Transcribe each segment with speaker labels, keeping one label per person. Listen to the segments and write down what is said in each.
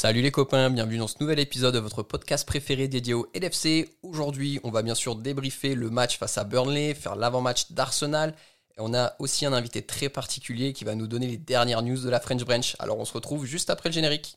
Speaker 1: Salut les copains, bienvenue dans ce nouvel épisode de votre podcast préféré dédié au LFC. Aujourd'hui, on va bien sûr débriefer le match face à Burnley, faire l'avant-match d'Arsenal. Et on a aussi un invité très particulier qui va nous donner les dernières news de la French Branch. Alors on se retrouve juste après le générique.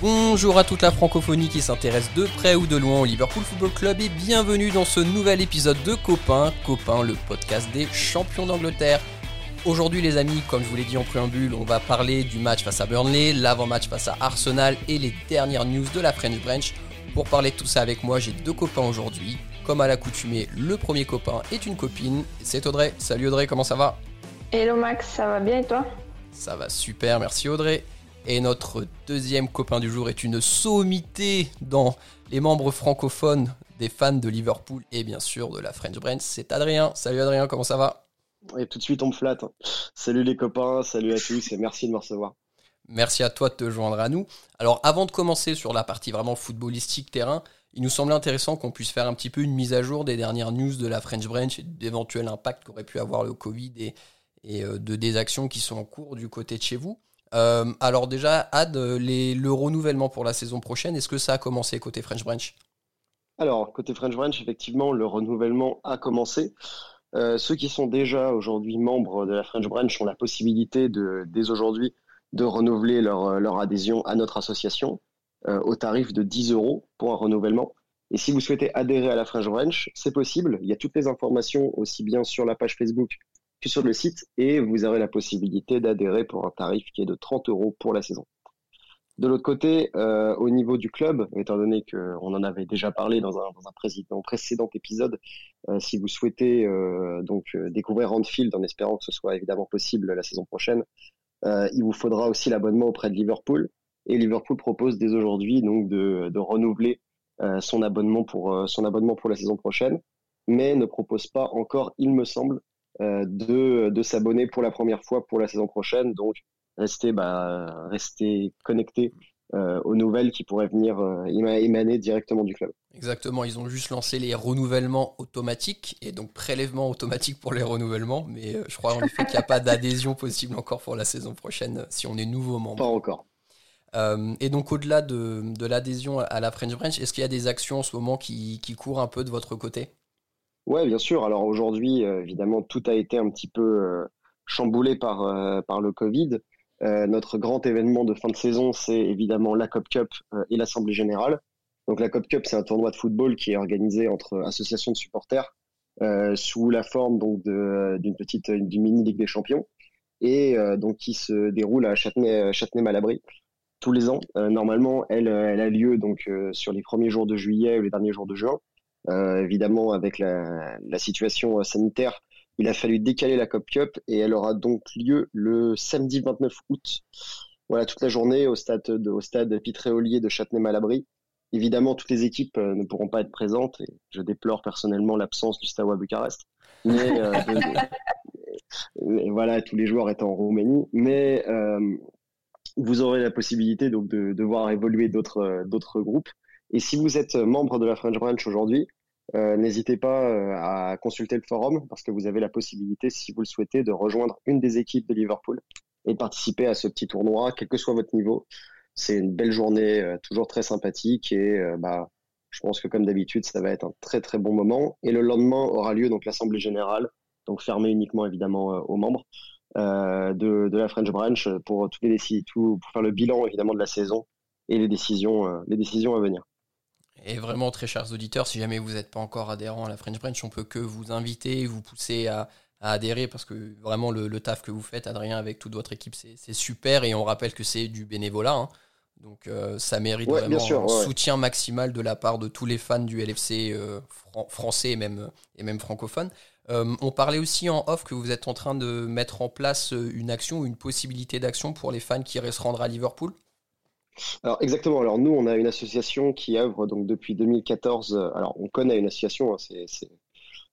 Speaker 1: Bonjour à toute la francophonie qui s'intéresse de près ou de loin au Liverpool Football Club et bienvenue dans ce nouvel épisode de Copain, Copain, le podcast des champions d'Angleterre. Aujourd'hui les amis, comme je vous l'ai dit en préambule, on va parler du match face à Burnley, l'avant-match face à Arsenal et les dernières news de la French Branch. Pour parler de tout ça avec moi, j'ai deux copains aujourd'hui. Comme à l'accoutumée, le premier copain est une copine, c'est Audrey. Salut Audrey, comment ça va?
Speaker 2: Hello Max, ça va bien et toi?
Speaker 1: Ça va super, merci Audrey. Et notre deuxième copain du jour est une sommité dans les membres francophones des fans de Liverpool et bien sûr de la French Branch, c'est Adrien. Salut Adrien, comment ça va?
Speaker 3: Et tout de suite on me flatte. Salut les copains, salut à tous et merci de me recevoir.
Speaker 1: Merci à toi de te joindre à nous. Alors avant de commencer sur la partie vraiment footballistique terrain, il nous semblait intéressant qu'on puisse faire un petit peu une mise à jour des dernières news de la French Branch et d'éventuels impacts qu'aurait pu avoir le Covid et, euh, de des actions qui sont en cours du côté de chez vous. Euh, alors déjà, Ad, le renouvellement pour la saison prochaine, est-ce que ça a commencé côté French Branch?
Speaker 3: Alors, côté French Branch, effectivement, le renouvellement a commencé. Euh, ceux qui sont déjà aujourd'hui membres de la French Branch ont la possibilité de, dès aujourd'hui de renouveler leur, adhésion à notre association au tarif de 10 euros pour un renouvellement. Et si vous souhaitez adhérer à la French Branch, c'est possible. Il y a toutes les informations aussi bien sur la page Facebook que sur le site et vous aurez la possibilité d'adhérer pour un tarif qui est de 30 euros pour la saison. De l'autre côté, euh, au niveau du club, étant donné qu'on en avait déjà parlé dans un, dans un précédent, précédent épisode, euh, si vous souhaitez euh, donc euh, découvrir Anfield en espérant que ce soit évidemment possible la saison prochaine, euh, il vous faudra aussi l'abonnement auprès de Liverpool. Et Liverpool propose dès aujourd'hui donc de, de renouveler euh, son abonnement pour son abonnement pour la saison prochaine, mais ne propose pas encore, il me semble, euh, de, de s'abonner pour la première fois pour la saison prochaine. Donc, restez, bah, restez connectés euh, aux nouvelles qui pourraient venir euh, émaner directement du club.
Speaker 1: Exactement, ils ont juste lancé les renouvellements automatiques et donc prélèvement automatique pour les renouvellements, mais je crois en effet qu'il n'y a pas d'adhésion possible encore pour la saison prochaine si on est nouveau membre.
Speaker 3: Pas encore.
Speaker 1: Euh, et donc au-delà de, de l'adhésion à la French Branch, est-ce qu'il y a des actions en ce moment qui, qui courent un peu de votre côté?
Speaker 3: Ouais, bien sûr. Alors aujourd'hui, euh, évidemment, tout a été un petit peu euh, chamboulé par, par le Covid. notre grand événement de fin de saison, c'est évidemment la Cop Cup et l'Assemblée Générale. Donc la Cop Cup, c'est un tournoi de football qui est organisé entre associations de supporters sous la forme donc d'une petite d'une mini Ligue des Champions et donc qui se déroule à Châtenay, Châtenay-Malabry tous les ans. normalement, elle, elle a lieu donc sur les premiers jours de juillet ou les derniers jours de juin. Euh, évidemment, avec la, la, situation sanitaire, il a fallu décaler la Cop Cup et elle aura donc lieu le samedi 29 août. Voilà, toute la journée au stade, de, au stade Pitréolier de Châtenay-Malabry. Évidemment, toutes les équipes euh, ne pourront pas être présentes et je déplore personnellement l'absence du Stawa Bucarest. Mais euh, et voilà, tous les joueurs étant en Roumanie. Mais euh, vous aurez la possibilité donc de, de voir évoluer d'autres d'autres groupes. Et si vous êtes membre de la French Branch aujourd'hui, euh, n'hésitez pas euh, à consulter le forum parce que vous avez la possibilité, si vous le souhaitez, de rejoindre une des équipes de Liverpool et participer à ce petit tournoi, quel que soit votre niveau. C'est une belle journée, euh, toujours très sympathique et bah, je pense que comme d'habitude, ça va être un très très bon moment. Et le lendemain aura lieu donc l'assemblée générale, donc fermée uniquement évidemment aux membres de, de, la French Branch pour tous les tout, pour faire le bilan évidemment de la saison et les décisions les décisions à venir.
Speaker 1: Et vraiment, très chers auditeurs, si jamais vous n'êtes pas encore adhérent à la French Branch, on peut que vous inviter, vous pousser à, à adhérer parce que vraiment le, le, taf que vous faites, Adrien, avec toute votre équipe, c'est super. Et on rappelle que c'est du bénévolat. Hein. Donc euh, ça mérite
Speaker 3: ouais,
Speaker 1: vraiment
Speaker 3: sûr,
Speaker 1: un
Speaker 3: ouais.
Speaker 1: soutien maximal de la part de tous les fans du LFC euh, fran français et même, et même francophones. Euh, on parlait aussi en off que vous êtes en train de mettre en place une action ou une possibilité d'action pour les fans qui iraient se rendre à Liverpool?
Speaker 3: Alors exactement. Alors nous, on a une association qui œuvre donc depuis 2014. Alors on connaît une association. Hein,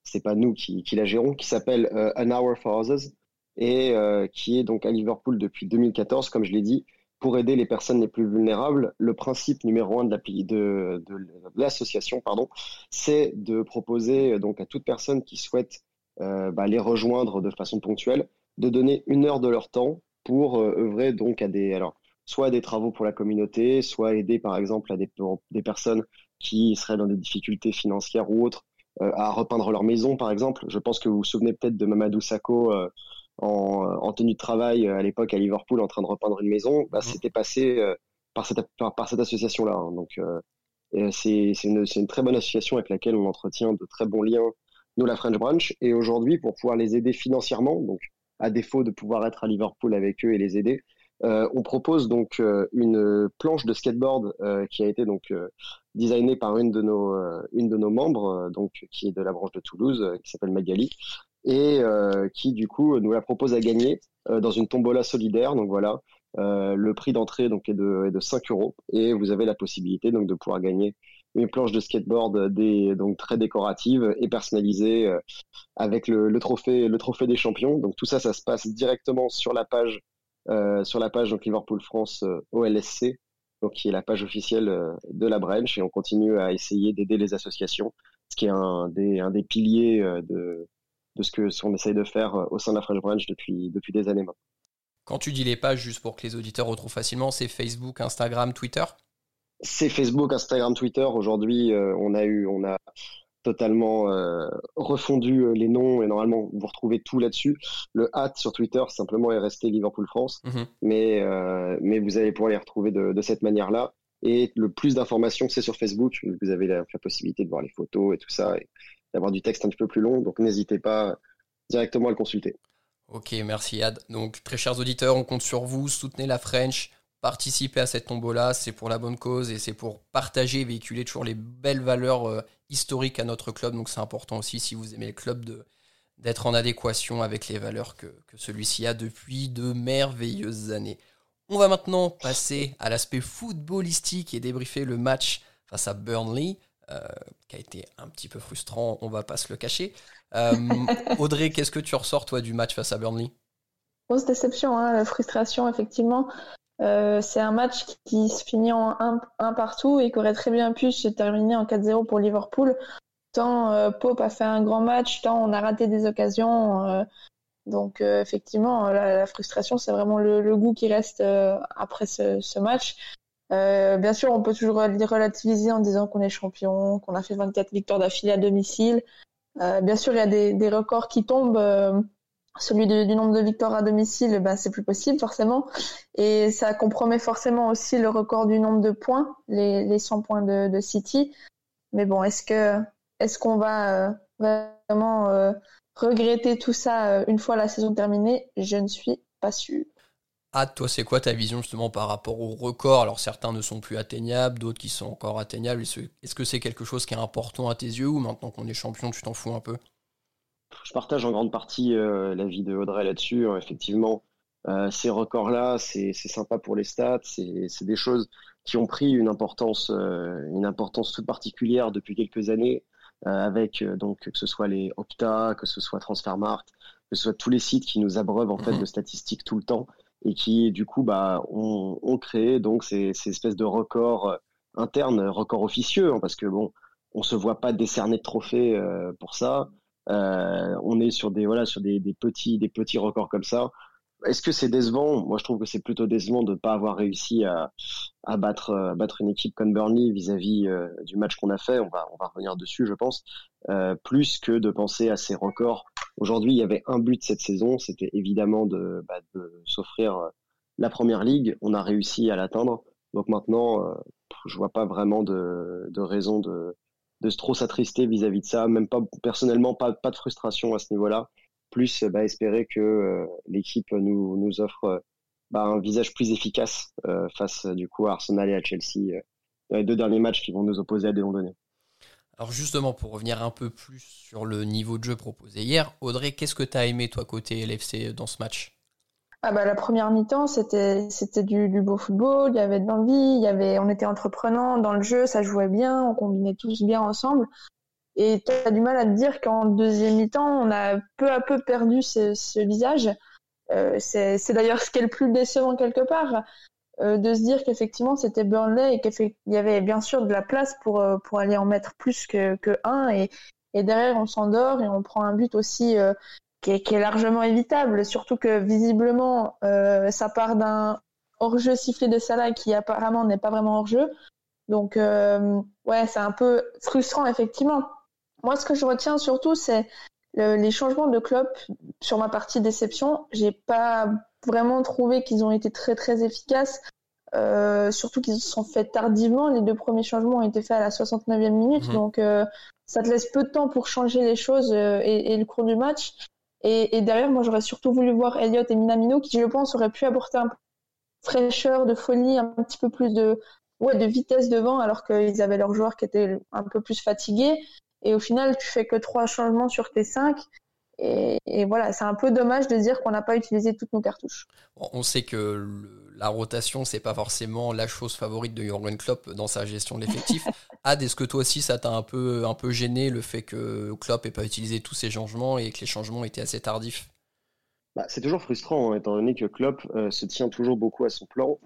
Speaker 3: c'est pas nous qui, qui la gérons, qui s'appelle An Hour for Others et qui est donc à Liverpool depuis 2014, comme je l'ai dit, pour aider les personnes les plus vulnérables. Le principe numéro un de l'association, c'est de proposer donc à toute personne qui souhaite bah, les rejoindre de façon ponctuelle, de donner une heure de leur temps pour œuvrer donc à des alors soit des travaux pour la communauté, soit aider par exemple à des, des personnes qui seraient dans des difficultés financières ou autres euh, à repeindre leur maison par exemple. Je pense que vous vous souvenez peut-être de Mamadou Sakho euh, en, en, tenue de travail euh, à l'époque à Liverpool en train de repeindre une maison. Bah, mmh. C'était passé par cette, par, cette association-là. Hein. Donc c'est une, une très bonne association avec laquelle on entretient de très bons liens, nous la French Branch. Et aujourd'hui, pour pouvoir les aider financièrement, donc à défaut de pouvoir être à Liverpool avec eux et les aider, euh, on propose donc euh, une planche de skateboard euh, qui a été donc designée par une de nos une de nos membres donc qui est de la branche de Toulouse qui s'appelle Magali et qui du coup nous la propose à gagner dans une tombola solidaire. Donc voilà le prix d'entrée donc est de, est de 5 euros et vous avez la possibilité donc de pouvoir gagner une planche de skateboard des, donc très décorative et personnalisée avec le, le, trophée le trophée des champions. Donc tout ça ça se passe directement sur la page euh, sur la page donc Liverpool France euh, OLSC, donc qui est la page officielle euh, de la branch, et on continue à essayer d'aider les associations, ce qui est un des, un des piliers de, de ce que ce qu'on essaye de faire au sein de la French Branch depuis, depuis des années maintenant.
Speaker 1: Quand tu dis les pages, juste pour que les auditeurs retrouvent facilement, c'est Facebook, Instagram, Twitter?
Speaker 3: C'est Facebook, Instagram, Twitter. Aujourd'hui, on a eu, on a totalement euh, refondu euh, les noms et normalement vous retrouvez tout là-dessus. Le hat sur Twitter simplement est resté Liverpool France, mhm. mais euh, mais vous allez pouvoir les retrouver de, de cette manière-là. Et le plus d'informations c'est sur Facebook. Vous avez la, possibilité de voir les photos et tout ça et d'avoir du texte un petit peu plus long. Donc n'hésitez pas directement à le consulter.
Speaker 1: Ok, merci Ad. Donc très chers auditeurs, on compte sur vous. Soutenez la French participer à cette tombola, c'est pour la bonne cause et c'est pour partager et véhiculer toujours les belles valeurs euh, historiques à notre club. Donc c'est important aussi, si vous aimez le club, de, d'être en adéquation avec les valeurs que, celui-ci a depuis de merveilleuses années. On va maintenant passer à l'aspect footballistique et débriefer le match face à Burnley, qui a été un petit peu frustrant, on va pas se le cacher. Euh, Audrey, qu'est-ce que tu ressors toi du match face à Burnley?
Speaker 2: Grosse déception, hein, la frustration effectivement. Euh, c'est un match qui se finit en 1 partout et qui aurait très bien pu se terminer en 4-0 pour Liverpool. Tant euh, Pope a fait un grand match, tant on a raté des occasions. Euh, donc effectivement, la, frustration, c'est vraiment le, goût qui reste après ce, match. Bien sûr, on peut toujours relativiser en disant qu'on est champion, qu'on a fait 24 victoires d'affilée à domicile. bien sûr, il y a des, records qui tombent celui du nombre de victoires à domicile, ben, c'est plus possible forcément. Et ça compromet forcément aussi le record du nombre de points, les, les 100 points de, City. Mais bon, est-ce qu'on va euh, vraiment euh, regretter tout ça euh, une fois la saison terminée? Je ne suis pas sûr.
Speaker 1: Ah, toi, c'est quoi ta vision justement par rapport au record? Alors certains ne sont plus atteignables, d'autres qui sont encore atteignables. Est-ce que c'est quelque chose qui est important à tes yeux ou maintenant qu'on est champion, tu t'en fous un peu?
Speaker 3: Je partage en grande partie euh, l'avis de Audrey là-dessus. Hein. effectivement, euh, ces records-là, c'est sympa pour les stats, c'est des choses qui ont pris une importance, euh, une importance toute particulière depuis quelques années, avec donc que ce soit les Opta, que ce soit Transfermarkt, que ce soit tous les sites qui nous abreuvent en fait mhm. de statistiques tout le temps et qui du coup bah ont, ont créé donc ces, ces, espèces de records internes, records officieux, hein, parce que bon, on se voit pas décerner de trophées pour ça. Euh, on est sur des voilà sur des, petits des petits records comme ça. Est-ce que c'est décevant? Moi, je trouve que c'est plutôt décevant de ne pas avoir réussi à, à battre une équipe comme Burnley vis-à-vis euh, du match qu'on a fait. On va revenir dessus, je pense. Euh, plus que de penser à ces records. Aujourd'hui, il y avait un but cette saison, c'était évidemment de, bah, s'offrir la première ligue. On a réussi à l'atteindre. Donc maintenant, je vois pas vraiment de, raison de trop s'attrister vis-à-vis de ça. Même pas personnellement, pas de frustration à ce niveau-là. Plus bah, espérer que euh, l'équipe nous, nous offre bah, un visage plus efficace euh, face du coup à Arsenal et à Chelsea dans les deux derniers matchs qui vont nous opposer à des longs
Speaker 1: Alors justement, pour revenir un peu plus sur le niveau de jeu proposé hier, Audrey, qu'est-ce que tu as aimé toi côté LFC dans ce match?
Speaker 2: Ah bah, la première mi-temps, c'était c'était du, du, beau football, il y avait de l'envie, il y avait on était entreprenants dans le jeu, ça jouait bien, on combinait tous bien ensemble. Et tu as du mal à te dire qu'en deuxième mi-temps, on a peu à peu perdu ce, visage. Euh, c'est d'ailleurs ce qui est le plus décevant quelque part, euh, de se dire qu'effectivement c'était Burnley et qu'il y avait bien sûr de la place pour, euh, pour aller en mettre plus que, que un. Et, et derrière, on s'endort et on prend un but aussi qui est, qui, est, largement évitable. Surtout que visiblement, ça part d'un hors-jeu sifflé de Salah qui apparemment n'est pas vraiment hors-jeu. Donc, ouais, c'est un peu frustrant effectivement. Moi, ce que je retiens surtout, c'est les changements de Klopp sur ma partie déception. J'ai pas vraiment trouvé qu'ils ont été très très efficaces. Euh, surtout qu'ils se sont faits tardivement. Les deux premiers changements ont été faits à la 69e minute, mhm. donc euh, ça te laisse peu de temps pour changer les choses euh, et, le cours du match. Et, derrière, moi, j'aurais surtout voulu voir Elliott et Minamino, qui, je pense, auraient pu apporter un peu de fraîcheur, de folie, un petit peu plus de, ouais, de vitesse devant, alors qu'ils avaient leurs joueurs qui étaient un peu plus fatigués. Et au final, tu fais que trois changements sur tes cinq. Et, voilà, c'est un peu dommage de dire qu'on n'a pas utilisé toutes nos cartouches.
Speaker 1: on sait que la rotation, c'est pas forcément la chose favorite de Jurgen Klopp dans sa gestion de l'effectif. Ad, est-ce que toi aussi ça t'a un peu, un peu gêné le fait que Klopp n'ait pas utilisé tous ces changements et que les changements étaient assez tardifs?
Speaker 3: Bah, C'est toujours frustrant, hein, étant donné que Klopp euh, se tient toujours beaucoup à son plan.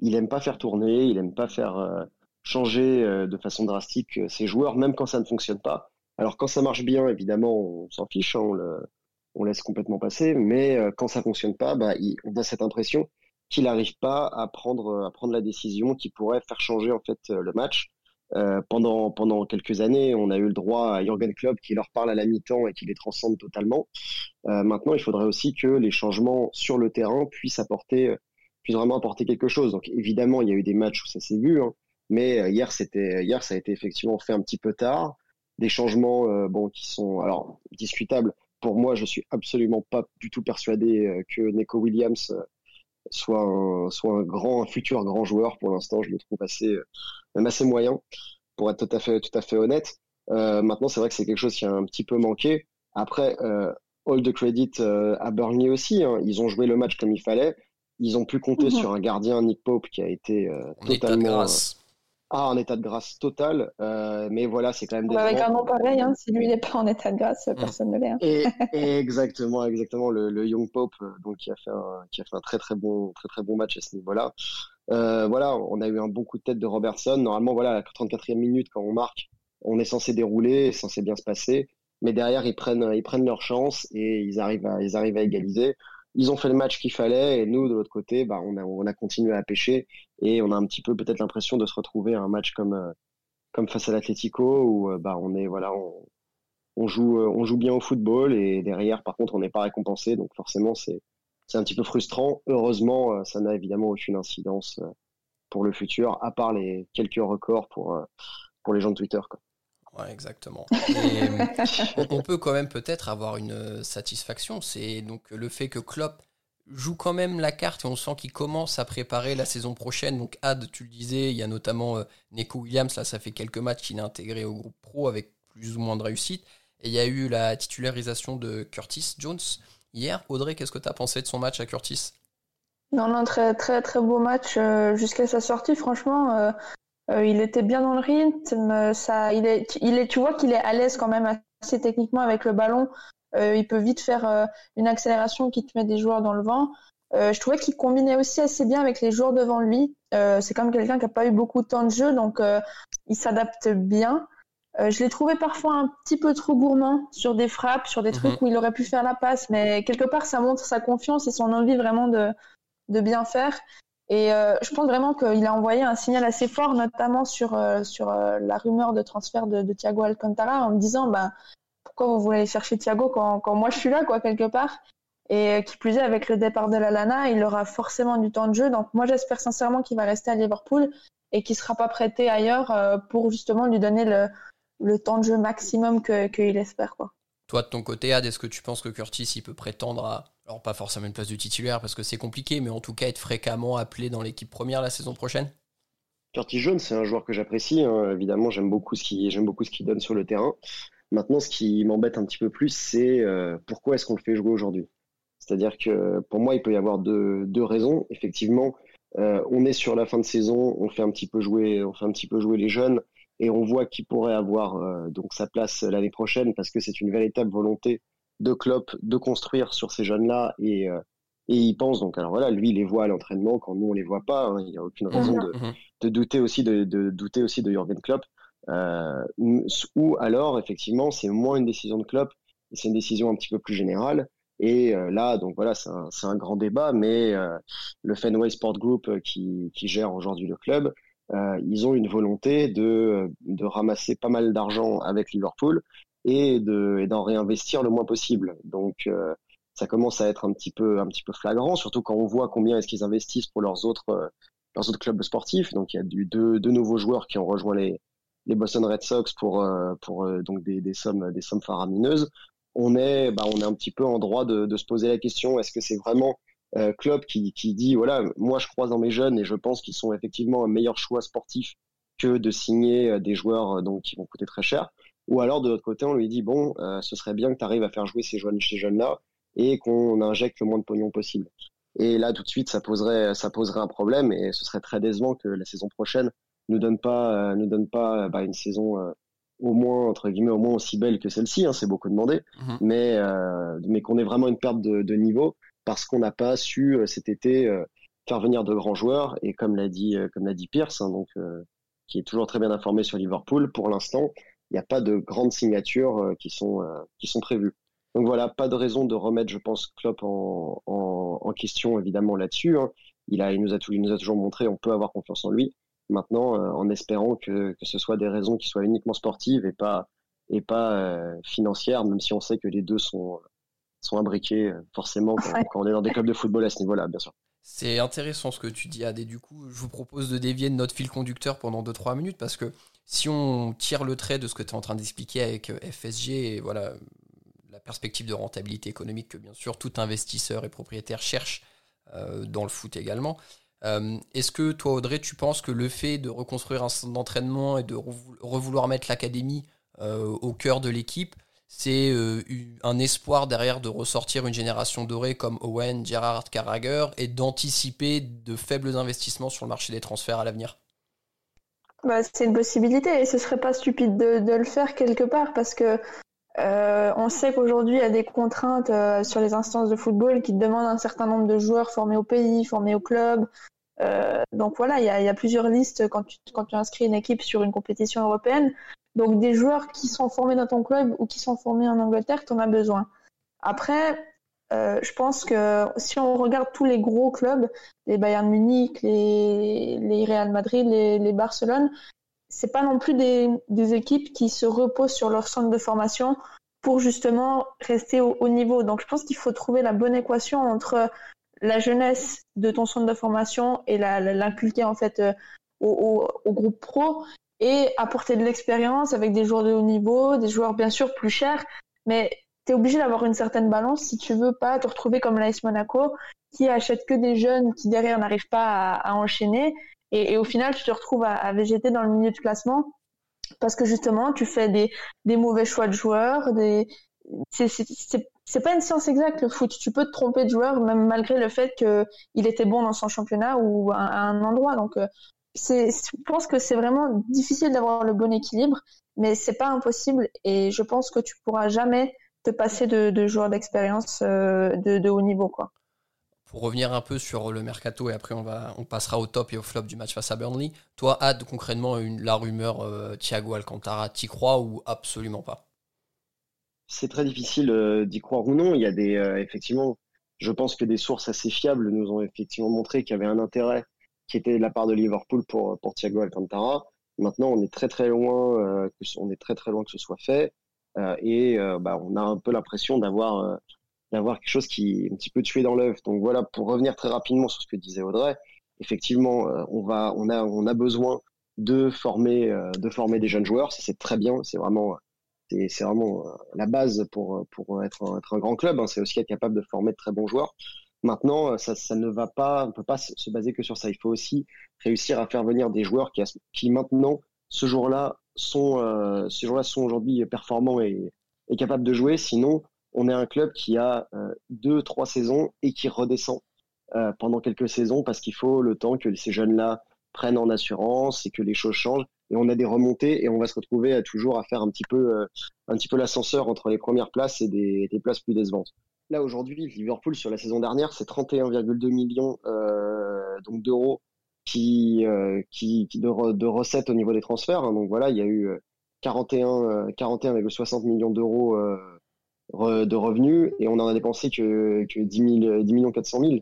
Speaker 3: Il aime pas faire tourner, il aime pas faire euh, changer euh, de façon drastique ses joueurs, même quand ça ne fonctionne pas. Alors quand ça marche bien, évidemment, on s'en fiche, hein, on, le, on, laisse complètement passer, mais euh, quand ça fonctionne pas, bah, on a cette impression qu'il n'arrive pas à prendre, à prendre la décision qui pourrait faire changer en fait le match. Euh, pendant, pendant quelques années, on a eu le droit à Jurgen Klopp qui leur parle à la mi-temps et qui les transcende totalement. Euh, maintenant, il faudrait aussi que les changements sur le terrain puissent apporter, puissent vraiment apporter quelque chose. Donc évidemment, il y a eu des matchs où ça s'est vu, hein, mais euh, hier, c'était, hier, ça a été effectivement fait un petit peu tard des changements euh, bon qui sont alors discutables. Pour moi, je suis absolument pas du tout persuadé euh, que Neko Williams euh, soit un, soit un grand un futur grand joueur. Pour l'instant, je le trouve assez même assez moyen pour être tout à fait tout à fait honnête. maintenant, c'est vrai que c'est quelque chose qui a un petit peu manqué. Après, all the credit à Burnley aussi. Hein. Ils ont joué le match comme il fallait. Ils ont pu compter mhm. sur un gardien Nick Pope qui a été totalement ah, en état de grâce total. Euh, mais voilà, c'est quand même
Speaker 2: des. Avec un nom pareil, hein, si lui n'est pas en état de grâce, mm. personne ne l'est. Hein.
Speaker 3: Et, exactement, exactement. Le, Young Pope, euh, donc qui a fait un, qui a fait un très très bon, très très bon match à ce niveau-là. Euh, voilà, on a eu un bon coup de tête de Robertson. Normalement, voilà, à la 34e minute, quand on marque, on est censé dérouler, censé bien se passer. Mais derrière, ils prennent, ils prennent leur chance et ils arrivent à, ils arrivent à égaliser ils ont fait le match qu'il fallait et nous de l'autre côté bah on a on a continué à pêcher et on a un petit peu peut-être l'impression de se retrouver à un match comme euh, comme face à l'Atlético où euh, bah on est voilà on, on joue euh, on joue bien au football et derrière par contre on n'est pas récompensé donc forcément c'est c'est un petit peu frustrant heureusement ça n'a évidemment aucune incidence pour le futur à part les quelques records pour pour les gens de Twitter quoi.
Speaker 1: Ouais, exactement. Euh, on peut quand même peut-être avoir une euh, satisfaction, c'est donc le fait que Klopp joue quand même la carte et on sent qu'il commence à préparer la saison prochaine. Donc Ad, tu le disais, il y a notamment euh, Neko Williams, là ça fait quelques matchs qu'il est intégré au groupe pro avec plus ou moins de réussite. Et il y a eu la titularisation de Curtis Jones hier. Audrey, qu'est-ce que tu as pensé de son match à Curtis?
Speaker 2: Non, non, très très très beau match jusqu'à sa sortie. Franchement, euh, il était bien dans le rythme. Ça, il est, il est, tu vois qu'il est à l'aise quand même assez techniquement avec le ballon. Euh, il peut vite faire euh, une accélération qui te met des joueurs dans le vent. je trouvais qu'il combinait aussi assez bien avec les joueurs devant lui. c'est comme quelqu'un qui n'a pas eu beaucoup de temps de jeu, donc il s'adapte bien. je l'ai trouvé parfois un petit peu trop gourmand sur des frappes, sur des mhm. trucs où il aurait pu faire la passe, mais quelque part ça montre sa confiance et son envie vraiment de, de bien faire. Et euh, je pense vraiment qu'il a envoyé un signal assez fort, notamment sur, euh, sur euh, la rumeur de transfert de, Thiago Alcantara, en me disant bah, pourquoi vous voulez aller chercher Thiago quand, quand moi je suis là, quoi, quelque part? Et qui plus est, avec le départ de la Lana, il aura forcément du temps de jeu. Donc moi j'espère sincèrement qu'il va rester à Liverpool et qu'il ne sera pas prêté ailleurs pour justement lui donner le, le temps de jeu maximum qu'il espère. Quoi.
Speaker 1: Toi, de ton côté, Ad, est-ce que tu penses que Curtis il peut prétendre à alors pas forcément une place de titulaire parce que c'est compliqué, mais en tout cas être fréquemment appelé dans l'équipe première la saison prochaine
Speaker 3: Curtis Jones, c'est un joueur que j'apprécie. Hein. Évidemment, j'aime beaucoup ce qu'il donne sur le terrain. Maintenant, ce qui m'embête un petit peu plus, c'est euh, pourquoi est-ce qu'on le fait jouer aujourd'hui? C'est-à-dire que pour moi, il peut y avoir deux, deux raisons. Effectivement, euh, on est sur la fin de saison, on fait un petit peu jouer, on fait un petit peu jouer les jeunes et on voit qui pourrait avoir donc sa place l'année prochaine parce que c'est une véritable volonté de Klopp de construire sur ces jeunes-là et et il pense donc alors voilà lui il les voit à l'entraînement quand nous on les voit pas hein, il n'y a aucune raison de, mhm. de, douter aussi de, de, douter aussi de Jürgen Klopp. Euh, ou alors effectivement c'est moins une décision de Klopp c'est une décision un petit peu plus générale. Et euh, là donc voilà c'est un, un, grand débat mais euh, le Fenway Sport Group euh, qui, qui gère aujourd'hui le club euh, ils ont une volonté de, de ramasser pas mal d'argent avec Liverpool et de et d'en réinvestir le moins possible donc ça commence à être un petit peu un petit peu flagrant, surtout quand on voit combien est-ce qu'ils investissent pour leurs autres euh, leurs autres clubs sportifs. Donc il y a deux, deux nouveaux joueurs qui ont rejoint les les Boston Red Sox pour euh, pour euh, donc des, des sommes des sommes faramineuses. On est bah, on est un petit peu en droit de, se poser la question est-ce que c'est vraiment euh, Klopp qui, qui dit voilà moi je crois dans mes jeunes et je pense qu'ils sont effectivement un meilleur choix sportif que de signer des joueurs donc qui vont coûter très cher ou alors de l'autre côté on lui dit bon ce serait bien que tu arrives à faire jouer ces jeunes ces jeunes là et qu'on injecte le moins de pognon possible. Et là, tout de suite, ça poserait, ça poserait un problème et ce serait très décevant que la saison prochaine nous donne pas, euh, nous donne pas bah, une saison euh, au moins entre guillemets au moins aussi belle que celle-ci. Hein, c'est beaucoup demandé, mhm. mais euh, mais qu'on ait vraiment une perte de, de niveau parce qu'on n'a pas su cet été faire venir de grands joueurs et comme l'a dit comme l'a dit Pierce, hein, donc qui est toujours très bien informé sur Liverpool, pour l'instant, il n'y a pas de grandes signatures qui sont qui sont prévues. Donc voilà, pas de raison de remettre, je pense, Klopp en, en, en question évidemment là-dessus. Hein. Il a, il nous a tout, il nous a toujours montré, on peut avoir confiance en lui. Maintenant, euh, en espérant que, que ce soit des raisons qui soient uniquement sportives et pas et pas euh, financières, même si on sait que les deux sont sont imbriqués euh, forcément quand, quand, on est dans des clubs de football à ce niveau-là, bien sûr.
Speaker 1: C'est intéressant ce que tu dis, Adé. Du coup, je vous propose de dévier de notre fil conducteur pendant 2-3 minutes parce que si on tire le trait de ce que tu es en train d'expliquer avec FSG, et voilà, la perspective de rentabilité économique que bien sûr tout investisseur et propriétaire cherche euh, dans le foot également. Euh, est-ce que toi Audrey, tu penses que le fait de reconstruire un centre d'entraînement et de revouloir mettre l'académie euh, au cœur de l'équipe, c'est un espoir derrière de ressortir une génération dorée comme Owen, Gerrard, Carragher et d'anticiper de faibles investissements sur le marché des transferts à l'avenir?
Speaker 2: Bah, c'est une possibilité et ce serait pas stupide de, de, le faire quelque part parce que euh, on sait qu'aujourd'hui, il y a des contraintes euh, sur les instances de football qui demandent un certain nombre de joueurs formés au pays, formés au club. Euh, donc voilà, il y, a, il y, a, plusieurs listes quand tu, quand tu inscris une équipe sur une compétition européenne. Donc des joueurs qui sont formés dans ton club ou qui sont formés en Angleterre, tu en as besoin. Après, euh, je pense que si on regarde tous les gros clubs, les Bayern Munich, les, les Real Madrid, les, les Barcelone, c'est pas non plus des, des, équipes qui se reposent sur leur centre de formation pour justement rester au haut niveau. Donc je pense qu'il faut trouver la bonne équation entre la jeunesse de ton centre de formation et l'inculquer en fait euh, au, au, au, groupe pro et apporter de l'expérience avec des joueurs de haut niveau, des joueurs bien sûr plus chers, mais tu es obligé d'avoir une certaine balance si tu veux pas te retrouver comme l'AS Monaco qui achète que des jeunes qui derrière n'arrivent pas à, enchaîner et, au final, tu te retrouves à, à, végéter dans le milieu de classement parce que justement, tu fais des, des mauvais choix de joueurs. Des... C'est pas une science exacte le foot. Tu peux te tromper de joueur même malgré le fait qu'il était bon dans son championnat ou à, à un endroit. Donc, euh, c'est, je pense que c'est vraiment difficile d'avoir le bon équilibre, mais c'est pas impossible. Et je pense que tu pourras jamais te passer de, de joueurs d'expérience euh, de, de haut niveau, quoi
Speaker 1: pour revenir un peu sur le mercato et après on, va, on passera au top et au flop du match face à Burnley, toi, Ad, concrètement, une, la rumeur euh, Thiago Alcantara, t'y crois ou absolument pas?
Speaker 3: C'est très difficile euh, d'y croire ou non. Il y a des, euh, effectivement, je pense que des sources assez fiables nous ont effectivement montré qu'il y avait un intérêt qui était de la part de Liverpool pour, pour Thiago Alcantara. Maintenant, on est très très loin, euh, on est très très loin que ce soit fait, euh, et bah, on a un peu l'impression d'avoir d'avoir quelque chose qui est un petit peu tué dans l'œuf. Donc voilà, pour revenir très rapidement sur ce que disait Audrey, effectivement, euh, on va, on a, on a besoin de former, euh, de former des jeunes joueurs. C'est très bien. C'est vraiment, c'est vraiment euh, la base pour pour être un, être un grand club. Hein. C'est aussi être capable de former de très bons joueurs. Maintenant, ça, ça ne va pas, on peut pas se baser que sur ça. Il faut aussi réussir à faire venir des joueurs qui, qui maintenant, ce jour-là, sont, euh, ce jour-là sont aujourd'hui performants et, et capables de jouer. Sinon, on est un club qui a euh, deux, trois saisons et qui redescend euh, pendant quelques saisons parce qu'il faut le temps que ces jeunes-là prennent en assurance et que les choses changent et on a des remontées et on va se retrouver à toujours à faire un petit peu euh, un petit peu l'ascenseur entre les premières places et des, des places plus décevantes. Là aujourd'hui, Liverpool sur la saison dernière, c'est 31,2 millions euh, donc d'euros qui, euh, qui, qui de, de, recettes au niveau des transferts. Hein. Donc voilà, il y a eu 41 41,60 millions d'euros de revenus et on en a dépensé que, que 10, 000, 10 millions 400 000.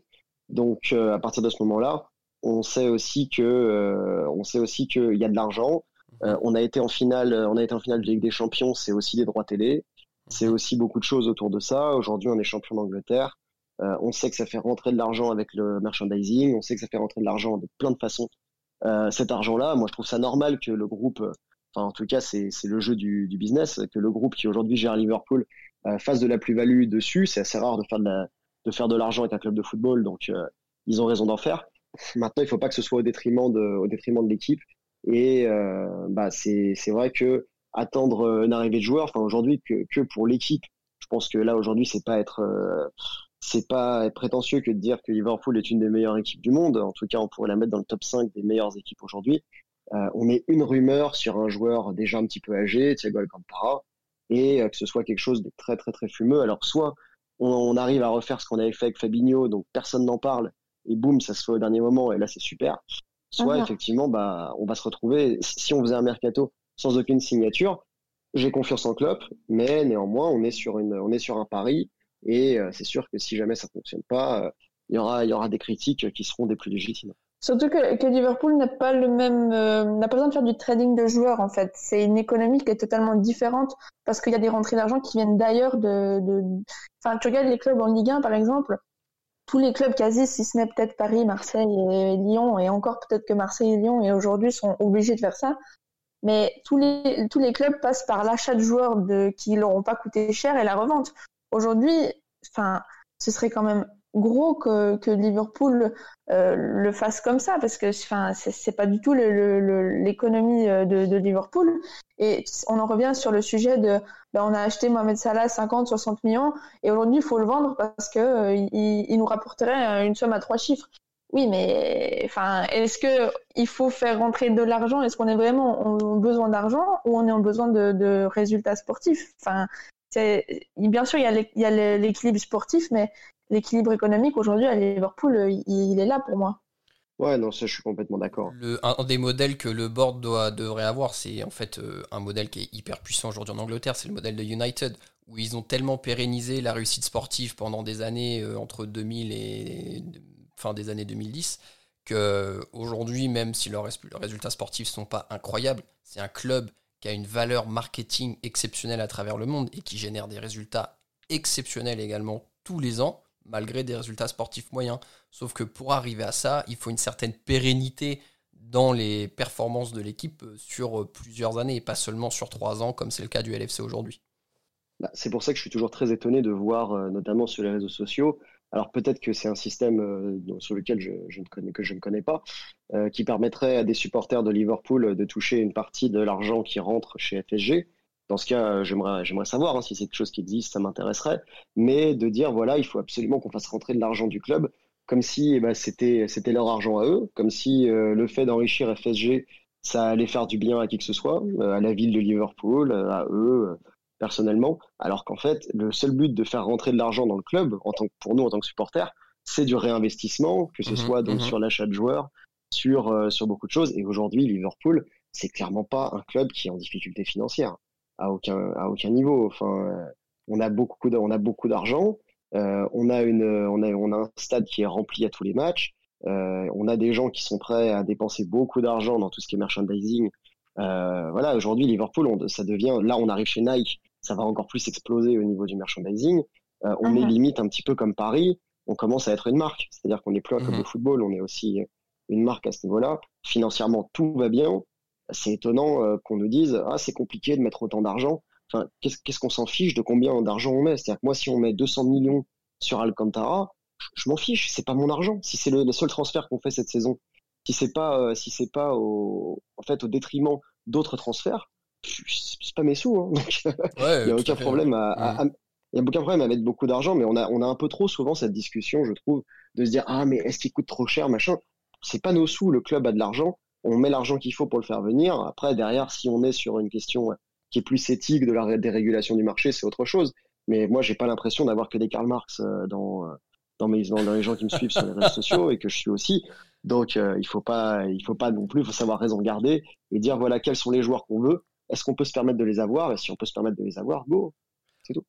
Speaker 3: Donc à partir de ce moment-là, on sait aussi que euh, on sait aussi qu'il y a de l'argent. Mhm. Euh, on a été en finale, on a été en finale de Ligue des Champions, c'est aussi des droits télé, c'est mhm. aussi beaucoup de choses autour de ça. Aujourd'hui, on est champion d'Angleterre. Euh, on sait que ça fait rentrer de l'argent avec le merchandising, on sait que ça fait rentrer de l'argent de plein de façons. cet argent-là, moi, je trouve ça normal que le groupe, enfin, en tout cas, c'est le jeu du, business, que le groupe qui aujourd'hui gère Liverpool fasse de la plus-value dessus. C'est assez rare de faire de, l'argent avec un club de football, donc ils ont raison d'en faire. Maintenant, il ne faut pas que ce soit au détriment de, au détriment de l'équipe. Et euh, bah, c'est vrai que attendre une arrivée de joueurs, enfin aujourd'hui que, que pour l'équipe, je pense que là aujourd'hui c'est pas être euh, c'est pas prétentieux que de dire que Liverpool est une des meilleures équipes du monde. En tout cas, on pourrait la mettre dans le top 5 des meilleures équipes aujourd'hui. Euh, on met une rumeur sur un joueur déjà un petit peu âgé, Thiago Alcantara, et que ce soit quelque chose de très très très fumeux. Alors soit on, on arrive à refaire ce qu'on avait fait avec Fabinho, donc personne n'en parle, et boum, ça se fait au dernier moment et là c'est super. Soit effectivement, bah, on va se retrouver, si on faisait un mercato sans aucune signature, j'ai confiance en Klopp, mais néanmoins on est sur une, on est sur un pari et euh, c'est sûr que si jamais ça fonctionne pas, euh, il y aura, des critiques qui seront des plus légitimes.
Speaker 2: Surtout que, Liverpool n'a pas le même, euh, n'a pas besoin de faire du trading de joueurs en fait. C'est une économie qui est totalement différente parce qu'il y a des rentrées d'argent qui viennent d'ailleurs de, enfin tu regardes les clubs en Ligue 1 par exemple, tous les clubs quasi, si ce n'est peut-être Paris, Marseille et Lyon, et encore peut-être que Marseille et Lyon, et aujourd'hui sont obligés de faire ça. Mais tous les, tous les clubs passent par l'achat de joueurs de, qui n'auront pas coûté cher et la revente. Aujourd'hui, enfin, ce serait quand même gros que, que Liverpool euh, le fasse comme ça parce que enfin c'est pas du tout l'économie euh, de, Liverpool. Et on en revient sur le sujet de ben, on a acheté Mohamed Salah 50 60 millions et aujourd'hui il faut le vendre parce que euh, il, nous rapporterait une somme à trois chiffres. Oui mais enfin est-ce que il faut faire rentrer de l'argent? Est-ce qu'on est vraiment en besoin d'argent ou on est en besoin de, de résultats sportifs? Enfin bien sûr il y a l'équilibre sportif mais l'équilibre économique aujourd'hui à Liverpool, euh, il, est là pour moi.
Speaker 3: Ouais, non, ça je suis complètement d'accord.
Speaker 1: Un, des modèles que le board doit, devrait avoir, c'est en fait euh, un modèle qui est hyper puissant aujourd'hui en Angleterre, c'est le modèle de United, où ils ont tellement pérennisé la réussite sportive pendant des années, euh, entre 2000 et fin des années 2010, que aujourd'hui, même si leurs résultats sportifs ne sont pas incroyables, c'est un club qui a une valeur marketing exceptionnelle à travers le monde et qui génère des résultats exceptionnels également tous les ans malgré des résultats sportifs moyens. Sauf que pour arriver à ça, il faut une certaine pérennité dans les performances de l'équipe sur plusieurs années et pas seulement sur trois ans comme c'est le cas du LFC aujourd'hui.
Speaker 3: Bah, c'est pour ça que je suis toujours très étonné de voir, euh, notamment sur les réseaux sociaux, alors peut-être que c'est un système euh, sur lequel je, ne connais, que je ne connais pas, euh, qui permettrait à des supporters de Liverpool de toucher une partie de l'argent qui rentre chez FSG, dans ce cas, euh, j'aimerais, savoir hein, si c'est quelque chose qui existe, ça m'intéresserait. Mais de dire, voilà, il faut absolument qu'on fasse rentrer de l'argent du club, comme si eh ben, c'était, leur argent à eux, comme si le fait d'enrichir FSG, ça allait faire du bien à qui que ce soit, à la ville de Liverpool, à eux, personnellement. Alors qu'en fait, le seul but de faire rentrer de l'argent dans le club, en tant que, pour nous en tant que supporters, c'est du réinvestissement, que ce mmh soit donc mmh sur l'achat de joueurs, sur, sur beaucoup de choses. Et aujourd'hui, Liverpool, c'est clairement pas un club qui est en difficulté financière à aucun à aucun niveau. Enfin, on a beaucoup on a beaucoup d'argent. Euh, on a une on a on a un stade qui est rempli à tous les matchs. Euh, on a des gens qui sont prêts à dépenser beaucoup d'argent dans tout ce qui est merchandising. Euh, voilà, aujourd'hui Liverpool, on, ça devient là on arrive chez Nike, ça va encore plus exploser au niveau du merchandising. Euh, on est limite un petit peu comme Paris, on commence à être une marque, c'est-à-dire qu'on n'est plus un club de football, on est aussi une marque à ce niveau-là. Financièrement, tout va bien c'est étonnant euh, qu'on nous dise ah c'est compliqué de mettre autant d'argent. Enfin, qu'est-ce qu'on s'en fiche de combien d'argent on met? C'est-à-dire que moi, si on met 200 millions sur Alcantara, je, m'en fiche, c'est pas mon argent. Si c'est le, seul transfert qu'on fait cette saison, si c'est pas, euh, si c'est pas au, en fait, au détriment d'autres transferts, c'est pas mes sous. Hein. il y a aucun problème à, il y a aucun problème à mettre beaucoup d'argent, mais on a, on a un peu trop souvent cette discussion, je trouve, de se dire ah mais est-ce qu'il coûte trop cher, machin? C'est pas nos sous, le club a de l'argent on met l'argent qu'il faut pour le faire venir. Après, derrière, si on est sur une question qui est plus éthique de la dérégulation du marché, c'est autre chose. Mais moi, j'ai pas l'impression d'avoir que des Karl Marx euh, dans, euh, dans, mes, dans, les gens qui me suivent sur les réseaux sociaux et que je suis aussi. Donc, euh, il faut pas, il faut pas non plus, faut savoir raison garder et dire voilà quels sont les joueurs qu'on veut. Est-ce qu'on peut se permettre de les avoir Et si on peut se permettre de les avoir, go. C'est tout.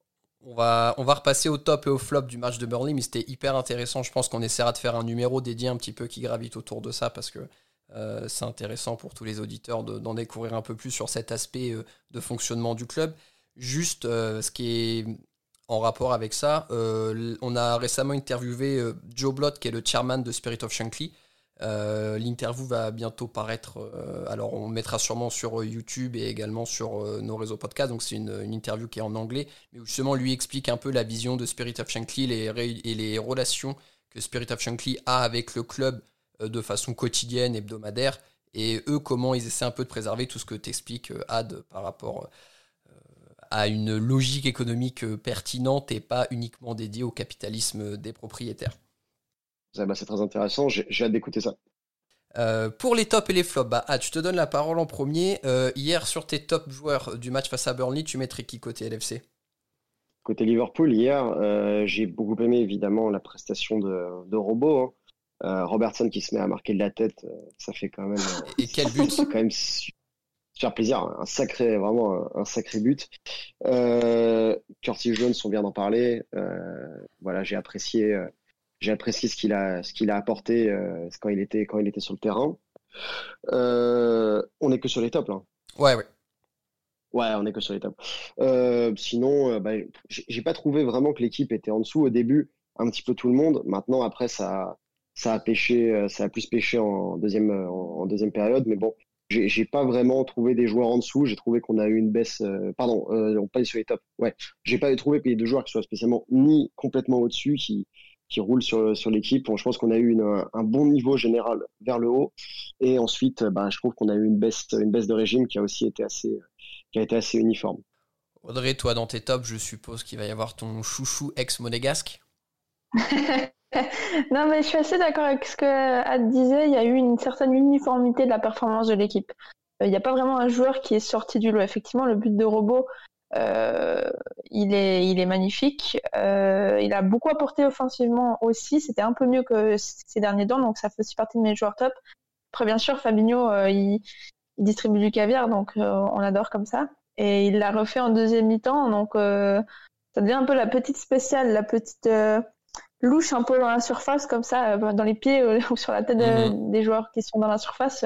Speaker 1: On va, on va repasser au top et au flop du match de Burnley, mais c'était hyper intéressant. Je pense qu'on essaiera de faire un numéro dédié un petit peu qui gravite autour de ça parce que euh, c'est intéressant pour tous les auditeurs d'en découvrir un peu plus sur cet aspect euh, de fonctionnement du club. Juste euh, ce qui est en rapport avec ça, on a récemment interviewé Joe Blott, qui est le chairman de Spirit of Shankly. L'interview va bientôt paraître. alors, on mettra sûrement sur YouTube et également sur nos réseaux podcast. Donc, c'est une, interview qui est en anglais, mais où justement lui explique un peu la vision de Spirit of Shankly et les relations que Spirit of Shankly a avec le club euh, de façon quotidienne, hebdomadaire, et eux, comment ils essaient un peu de préserver tout ce que t'expliques, euh, Ad, par rapport euh, à une logique économique pertinente et pas uniquement dédiée au capitalisme des propriétaires.
Speaker 3: Bah, c'est très intéressant, j'ai hâte d'écouter ça.
Speaker 1: pour les tops et les flops, bah, je te donne la parole en premier. hier, sur tes top joueurs du match face à Burnley, tu mettrais qui côté LFC
Speaker 3: Côté Liverpool, hier, j'ai beaucoup aimé évidemment la prestation de, de Robot. Hein. Euh, Robertson qui se met à marquer de la tête, euh, ça fait quand même. Euh,
Speaker 1: Et quel but?
Speaker 3: C'est quand même super plaisir, un sacré, vraiment un, sacré but. Curtis Jones, on vient d'en parler. voilà, j'ai apprécié, j'ai apprécié ce qu'il a, ce qu'il a apporté quand il était, quand il était sur le terrain. on est que sur les tops là.
Speaker 1: Ouais, ouais.
Speaker 3: Ouais, on est que sur les tops. sinon, bah, j'ai pas trouvé vraiment que l'équipe était en dessous au début, un petit peu tout le monde. Maintenant, après, ça, ça a pêché, euh, ça a plus pêché en deuxième, euh, en deuxième période, mais bon, j'ai pas vraiment trouvé des joueurs en dessous. J'ai trouvé qu'on a eu une baisse. Euh, pardon, on pas sur les tops. Ouais, j'ai pas trouvé qu'il y ait deux joueurs qui soient spécialement ni complètement au-dessus, qui qui roulent sur sur l'équipe. je pense qu'on a eu une, un bon niveau général vers le haut, et ensuite, bah, je trouve qu'on a eu une baisse une baisse de régime qui a aussi été assez qui a été assez uniforme.
Speaker 1: Audrey, toi dans tes tops, je suppose qu'il va y avoir ton chouchou ex monégasque.
Speaker 2: non, mais je suis assez d'accord avec ce que Ad disait. Il y a eu une certaine uniformité de la performance de l'équipe. Euh, il n'y a pas vraiment un joueur qui est sorti du lot. Effectivement, le but de Robot, euh, il, est, il est magnifique. Euh, il a beaucoup apporté offensivement aussi. C'était un peu mieux que ces derniers temps, donc ça fait aussi partie de mes joueurs top. Après, bien sûr, Fabinho, il, il, distribue du caviar, donc on adore comme ça. Et il l'a refait en deuxième mi-temps, donc ça devient un peu la petite spéciale, la petite louche un peu dans la surface, comme ça, euh, dans les pieds euh, ou sur la tête mhm. des joueurs qui sont dans la surface.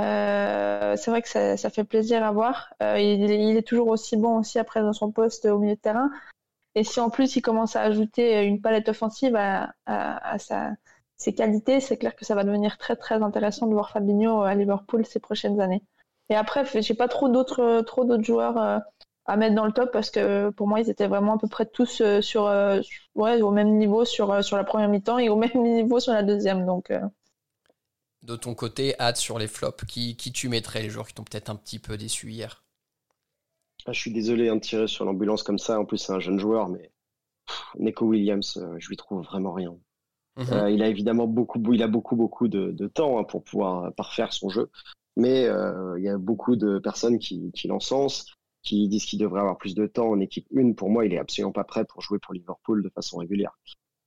Speaker 2: Euh, c'est vrai que ça, fait plaisir à voir. il, est toujours aussi bon aussi après dans son poste au milieu de terrain. Et si en plus il commence à ajouter une palette offensive à, ses qualités, c'est clair que ça va devenir très très intéressant de voir Fabinho à Liverpool ces prochaines années. Et après, j'ai pas trop d'autres trop d'autres joueurs à mettre dans le top parce que pour moi ils étaient vraiment à peu près tous euh, sur euh, ouais, au même niveau sur, euh, sur la première mi-temps et au même niveau sur la deuxième donc
Speaker 1: de ton côté hâte sur les flops qui, qui tu mettrais les joueurs qui t'ont peut-être un petit peu déçu hier?
Speaker 3: Ah, je suis désolé de tirer sur l'ambulance comme ça en plus c'est un jeune joueur mais Neko Williams je lui trouve vraiment rien mhm. il a évidemment beaucoup il a beaucoup beaucoup de, de temps hein, pour pouvoir parfaire son jeu mais il y a beaucoup de personnes qui, qui l'encensent qui disent qu'il devrait avoir plus de temps en équipe 1. Pour moi, il est absolument pas prêt pour jouer pour Liverpool de façon régulière.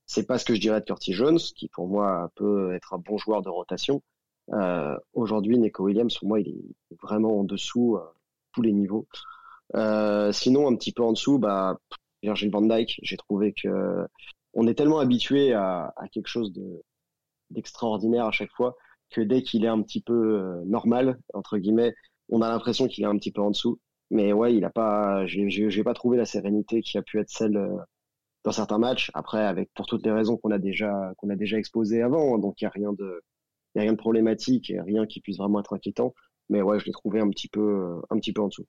Speaker 3: C'est pas ce que je dirais de Curtis Jones, qui pour moi peut être un bon joueur de rotation. Euh, Aujourd'hui, Nico Williams, pour moi, il est vraiment en dessous à euh, tous les niveaux. Euh, sinon, un petit peu en dessous, bah, Virgil van Dijk, j'ai trouvé que on est tellement habitué à, à quelque chose de d'extraordinaire à chaque fois que dès qu'il est un petit peu euh, normal entre guillemets, on a l'impression qu'il est un petit peu en dessous. Mais ouais, il a pas, j'ai pas trouvé la sérénité qui a pu être celle euh, dans certains matchs. Après, avec pour toutes les raisons qu'on a déjà qu'on a déjà exposées avant, hein, donc il y a rien de y a rien de problématique et rien qui puisse vraiment être inquiétant. Mais ouais, je l'ai trouvé un petit peu un petit peu en dessous.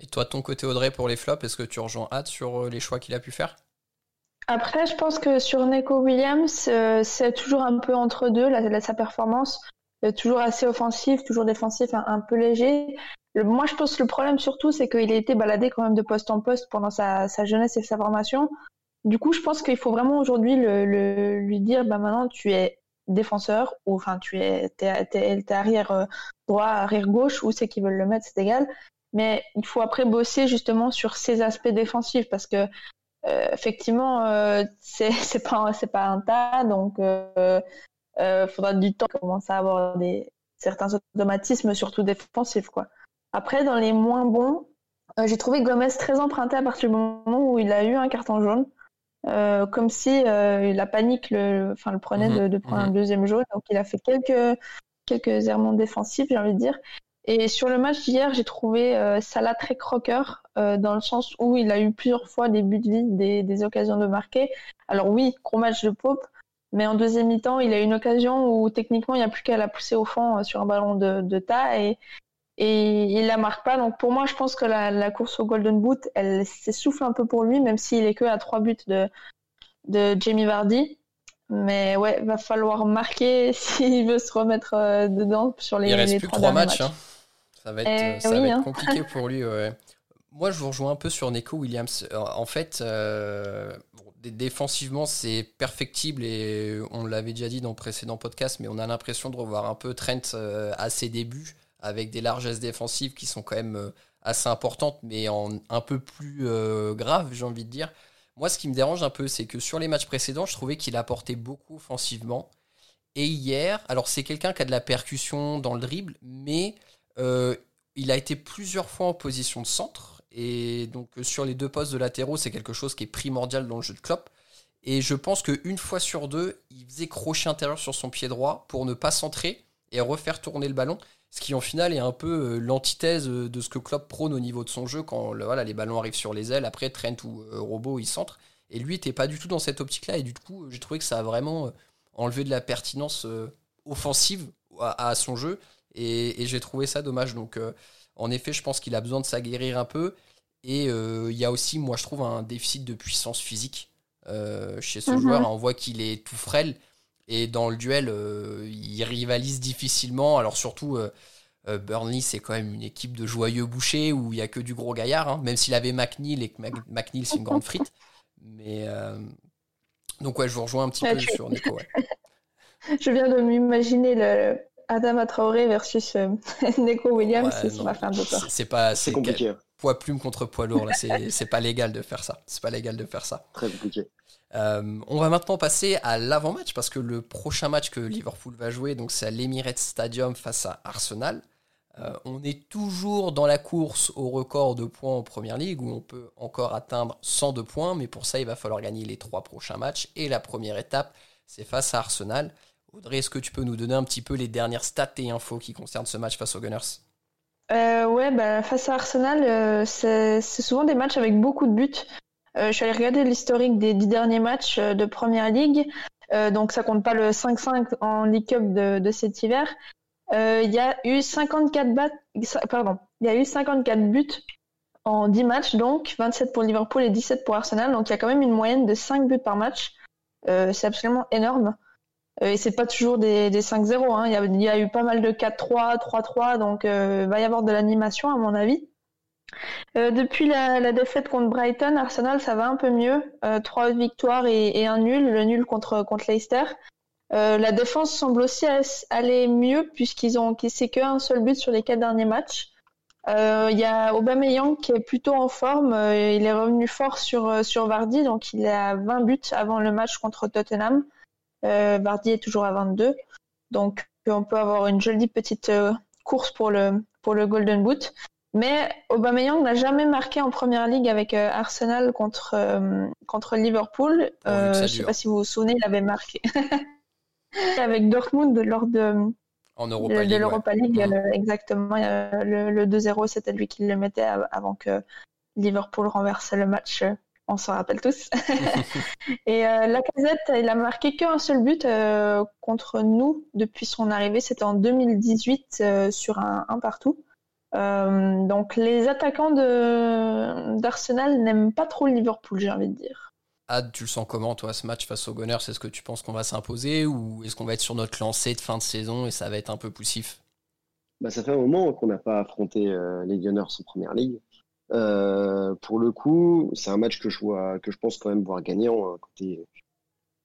Speaker 1: Et toi, ton côté Audrey pour les flops, est-ce que tu rejoins hâte sur euh, les choix qu'il a pu faire?
Speaker 2: Après, je pense que sur Neko Williams, euh, c'est toujours un peu entre deux, sa performance. toujours assez offensif, toujours défensif, un peu léger moi, je pense que le problème surtout, c'est qu'il a été baladé quand même de poste en poste pendant sa, jeunesse et sa formation. Du coup, je pense qu'il faut vraiment aujourd'hui le, lui dire, bah maintenant, tu es défenseur ou enfin tu es t'es, arrière droit, arrière gauche où c'est qu'ils veulent le mettre, c'est égal. Mais il faut après bosser justement sur ces aspects défensifs parce que effectivement c'est c'est pas c'est pas un tas donc il faudra du temps commencer à avoir des certains automatismes surtout défensifs quoi. Après dans les moins bons euh, j'ai trouvé Gomez très emprunté à partir du moment où il a eu un carton jaune. Euh, comme si euh, la panique le, enfin, le prenait de, mhm. prendre un mhm. deuxième jaune. Donc il a fait quelques, quelques errements défensifs, j'ai envie de dire. Et sur le match d'hier, j'ai trouvé Salah très croqueur, dans le sens où il a eu plusieurs fois des buts vides, des, des occasions de marquer. Alors oui, gros match de Pope, mais en deuxième mi-temps, il a eu une occasion où techniquement, il n'y a plus qu'à la pousser au fond sur un ballon de, de tas. Et et il la marque pas. Donc pour moi, je pense que la, course au Golden Boot, elle s'essouffle un peu pour lui, même s'il est que à trois buts de, de Jamie Vardy. Mais ouais, va falloir marquer s'il veut se remettre euh, dedans sur les.
Speaker 1: Il reste
Speaker 2: plus
Speaker 1: que trois matchs. Hein. Ça va être, eh va être hein. compliqué pour lui. Moi, je vous rejoins un peu sur Neko Williams. Euh, en fait, euh, défensivement, c'est perfectible et on l'avait déjà dit dans le précédent podcast, mais on a l'impression de revoir un peu Trent à ses débuts avec des largesses défensives qui sont quand même euh, assez importantes, mais en un peu plus euh, grave, j'ai envie de dire. Moi, ce qui me dérange un peu, c'est que sur les matchs précédents, je trouvais qu'il apportait beaucoup offensivement. Et hier, alors c'est quelqu'un qui a de la percussion dans le dribble, mais euh, il a été plusieurs fois en position de centre. Et donc sur les deux postes de latéraux, c'est quelque chose qui est primordial dans le jeu de Klopp. Et je pense qu'une fois sur deux, il faisait crochet intérieur sur son pied droit pour ne pas centrer et refaire tourner le ballon. Ce qui en final est un peu euh, l'antithèse euh, de ce que Klopp prône au niveau de son jeu quand voilà, les ballons arrivent sur les ailes, après Trent ou euh, Robot ils centrent. Et lui n'était pas du tout dans cette optique-là et du coup j'ai trouvé que ça a vraiment enlevé de la pertinence offensive à, son jeu et, j'ai trouvé ça dommage. Donc en effet je pense qu'il a besoin de s'aguerrir un peu et il y a aussi moi je trouve un déficit de puissance physique chez ce mhm. joueur. On voit qu'il est tout frêle et dans le duel, euh, ils rivalisent difficilement. Alors surtout, euh, euh, Burnley, c'est quand même une équipe de joyeux bouchers où il n'y a que du gros gaillard, hein, même s'il avait McNeil et que McNeil, c'est une grande frite. Mais donc ouais, je vous rejoins un petit peu sur Nico.
Speaker 2: je viens de m'imaginer le Adama Traoré versus Nico Williams, ça m'a fait un peu peur.
Speaker 1: C'est pas, c'est compliqué. Poids plume contre poids lourd là, c'est pas légal de faire ça. C'est pas légal de faire ça.
Speaker 3: Très compliqué.
Speaker 1: Euh, on va maintenant passer à l'avant-match parce que le prochain match que Liverpool va jouer, c'est à l'Emirates Stadium face à Arsenal. Euh, on est toujours dans la course au record de points en Première Ligue où on peut encore atteindre 102 points, mais pour ça il va falloir gagner les trois prochains matchs et la première étape c'est face à Arsenal. Audrey, est-ce que tu peux nous donner un petit peu les dernières stats et infos qui concernent ce match face aux Gunners?
Speaker 2: Euh, Ouais, bah, face à Arsenal, c'est souvent des matchs avec beaucoup de buts. Euh, je suis allée regarder l'historique des dix derniers matchs euh, de Première Ligue. Euh, donc ça compte pas le 5-5 en League Cup de, cet hiver. Il y a eu 54 pardon, il y a eu 54 buts en 10 matchs, donc 27 pour Liverpool et 17 pour Arsenal. Donc il y a quand même une moyenne de 5 buts par match. c'est absolument énorme. et c'est pas toujours des, 5-0. Hein. Il, y a, eu pas mal de 4-3, 3-3, donc il va y avoir de l'animation à mon avis. Euh, depuis la, défaite contre Brighton, Arsenal, ça va un peu mieux. Euh, trois victoires et, un nul, le nul contre, Leicester. Euh, la défense semble aussi aller mieux puisqu'ils ont encaissé qu'un seul but sur les quatre derniers matchs. Il y a Aubameyang qui est plutôt en forme. il est revenu fort sur, Vardy, donc il a 20 buts avant le match contre Tottenham. Vardy est toujours à 22. Donc on peut avoir une jolie petite course pour le Golden Boot. Mais Aubameyang n'a jamais marqué en première ligue avec euh, Arsenal contre, euh, contre Liverpool. Euh, je ne sais pas si vous vous souvenez, il avait marqué avec Dortmund lors de, l'Europa League. exactement, le, 2-0, c'était lui qui le mettait avant que Liverpool renverse le match. On s'en rappelle tous. et la casette, il a marqué qu'un seul but contre nous depuis son arrivée. C'était en 2018 sur un, un partout. Euh, donc les attaquants d'Arsenal n'aiment pas trop Liverpool, j'ai envie de dire.
Speaker 1: Ad, tu le sens comment toi ce match face aux Gunners? Est-ce que tu penses qu'on va s'imposer ou est-ce qu'on va être sur notre lancée de fin de saison et ça va être un peu poussif?
Speaker 3: Bah, Ça fait un moment qu'on n'a pas affronté euh, les Gunners en première ligue. Euh, pour le coup, c'est un match que je vois, que je pense quand même voir gagnant côté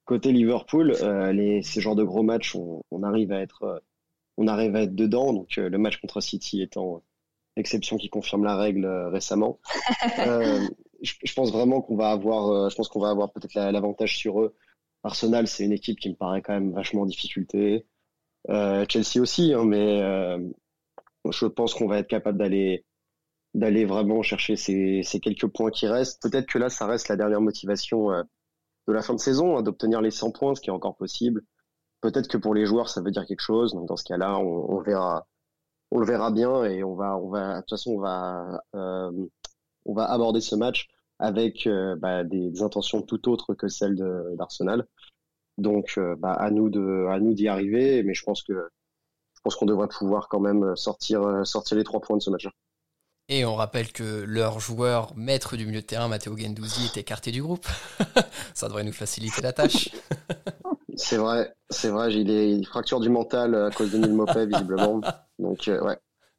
Speaker 3: côté Liverpool, les, ces genres de gros matchs, on, arrive à être, on arrive à être dedans. Donc le match contre City étant l'exception qui confirme la règle récemment. je, je, pense vraiment qu'on va avoir, je pense qu'on va avoir peut-être l'avantage sur eux. Arsenal, c'est une équipe qui me paraît quand même vachement en difficulté. Chelsea aussi, hein, mais je pense qu'on va être capable d'aller d'aller vraiment chercher ces, ces, quelques points qui restent. Peut-être que là, ça reste la dernière motivation euh, de la fin de saison, hein, d'obtenir les 100 points, ce qui est encore possible. Peut-être que pour les joueurs, ça veut dire quelque chose. Donc dans ce cas-là, on, on, verra, on le verra bien et on va, on va, de toute façon, on va, euh, aborder ce match avec euh, bah, des, intentions tout autres que celles d'Arsenal. Donc, euh, bah, à nous d'y arriver. Mais je pense que, je pense qu'on devrait pouvoir quand même sortir, sortir les trois points de ce match-là.
Speaker 1: Et on rappelle que leur joueur maître du milieu de terrain, Matteo Gendouzi, est écarté du groupe. Ça devrait nous faciliter la tâche.
Speaker 3: c'est vrai, c'est vrai, il est il fracture du mental à cause de Neil Mopé, visiblement. Donc, euh, ouais,